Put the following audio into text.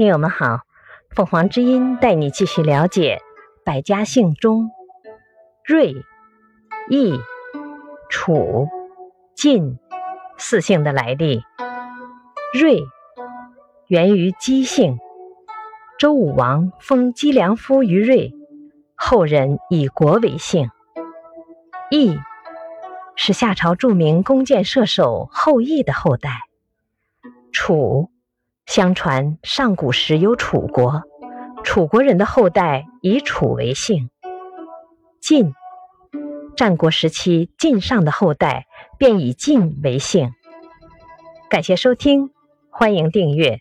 听友们好，凤凰之音带你继续了解百家姓中芮、易、楚、晋四姓的来历。芮源于姬姓，周武王封姬良夫于芮，后人以国为姓。易是夏朝著名弓箭射手后羿的后代。楚。相传上古时有楚国，楚国人的后代以楚为姓。晋，战国时期晋上的后代便以晋为姓。感谢收听，欢迎订阅。